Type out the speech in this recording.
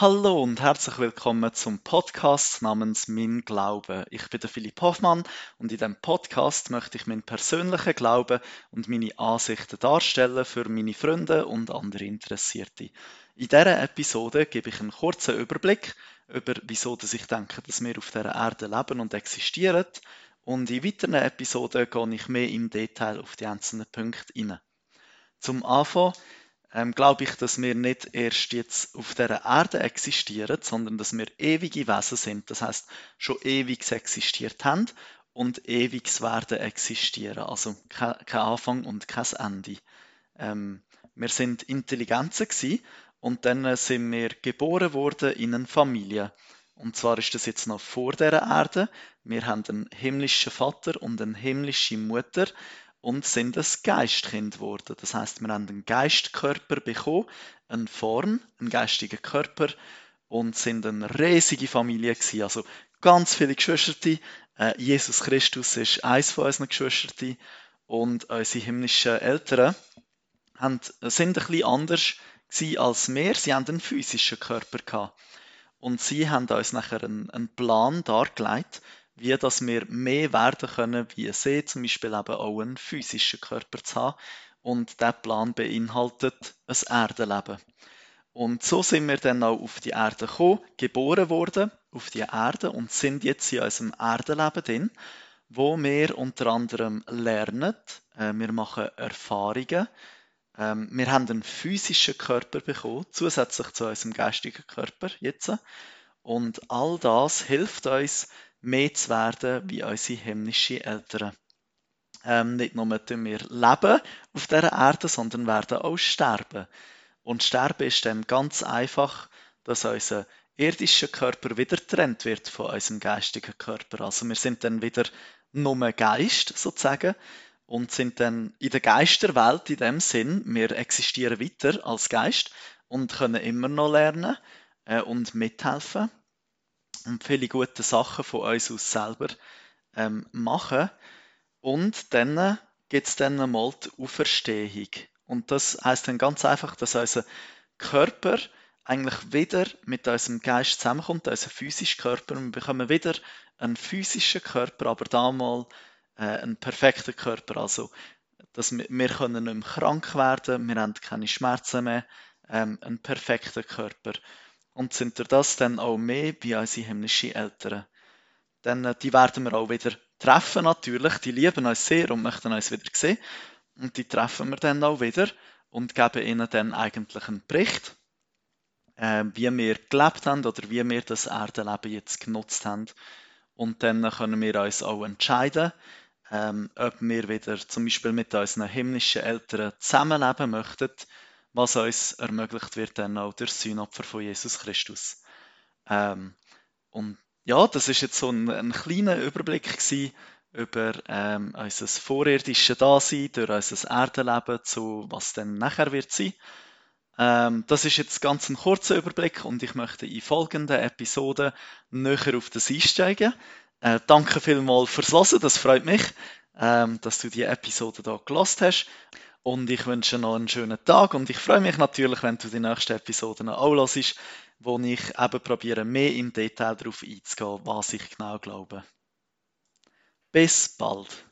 Hallo und herzlich willkommen zum Podcast namens Mein Glaube. Ich bin der Philipp Hoffmann und in diesem Podcast möchte ich meinen persönlichen Glauben und meine Ansichten darstellen für meine Freunde und andere Interessierte. In dieser Episode gebe ich einen kurzen Überblick über, wieso ich denke, dass wir auf dieser Erde leben und existieren. Und in weiteren Episoden gehe ich mehr im Detail auf die einzelnen Punkte ein. Zum Anfang ähm, glaube ich, dass wir nicht erst jetzt auf der Erde existieren, sondern dass wir ewige Wesen sind. Das heißt, schon ewig existiert haben und ewig werden existieren. Also kein, Anfang und kein Ende. Ähm, wir sind Intelligenzen gewesen, und dann sind wir geboren worden in eine Familie. Und zwar ist das jetzt noch vor der Erde. Wir haben einen himmlischen Vater und eine himmlische Mutter und sind ein Geistkind geworden. Das heißt, wir haben einen Geistkörper bekommen, eine Form, einen geistigen Körper und sind eine riesige Familie gewesen. Also ganz viele Geschwister. Äh, Jesus Christus ist eins von unseren Geschwistern und unsere himmlischen Eltern haben, sind ein bisschen anders als wir. Sie haben einen physischen Körper gehabt. Und sie haben uns nachher einen, einen Plan dargelegt, wie dass wir mehr werden können wie sie, zum Beispiel eben auch einen physischen Körper zu haben. Und der Plan beinhaltet ein Erdenleben. Und so sind wir dann auch auf die Erde gekommen, geboren worden auf die Erde und sind jetzt in unserem Erdenleben drin, wo wir unter anderem lernen, äh, wir machen Erfahrungen, ähm, wir haben einen physischen Körper bekommen, zusätzlich zu unserem geistigen Körper jetzt. Und all das hilft uns, mehr zu werden wie unsere himmlischen Eltern. Ähm, nicht nur tun wir leben auf dieser Erde, sondern werden auch sterben. Und sterben ist dann ganz einfach, dass unser irdischer Körper wieder getrennt wird von unserem geistigen Körper. Also wir sind dann wieder nur Geist sozusagen und sind dann in der Geisterwelt in dem Sinn. Wir existieren weiter als Geist und können immer noch lernen äh, und mithelfen und viele gute Sachen von uns aus selber ähm, machen. Und dann gibt es dann mal die Auferstehung. Und das heißt dann ganz einfach, dass unser Körper eigentlich wieder mit unserem Geist zusammenkommt, unser physischer Körper. Wir bekommen wieder einen physischen Körper, aber damals äh, einen perfekten Körper. Also, dass wir, wir können nicht mehr krank werden, wir haben keine Schmerzen mehr, ähm, einen perfekten Körper und sind das dann auch mehr wie unsere himmlischen Eltern. Dann, äh, die werden wir auch wieder treffen natürlich, die lieben uns sehr und möchten uns wieder sehen. Und die treffen wir dann auch wieder und geben ihnen dann eigentlich einen Bericht, äh, wie wir gelebt haben oder wie wir das Erdenleben jetzt genutzt haben. Und dann können wir uns auch entscheiden, ähm, ob wir wieder zum Beispiel mit unseren himmlischen Eltern zusammenleben möchten was uns ermöglicht wird dann auch durch das Sühnopfer von Jesus Christus. Ähm, und ja, das ist jetzt so ein, ein kleiner Überblick gewesen über ähm, unser vorirdisches Dasein, durch unser Erdenleben zu was dann nachher wird sein. Ähm, das ist jetzt ganz ein kurzer Überblick und ich möchte in folgenden Episoden näher auf das einsteigen. Äh, danke vielmals fürs Hören, das freut mich, ähm, dass du die Episode hier gelost hast. Und ich wünsche noch einen schönen Tag und ich freue mich natürlich, wenn du die nächste Episode auch hörst, wo ich eben probiere, mehr im Detail darauf einzugehen, was ich genau glaube. Bis bald!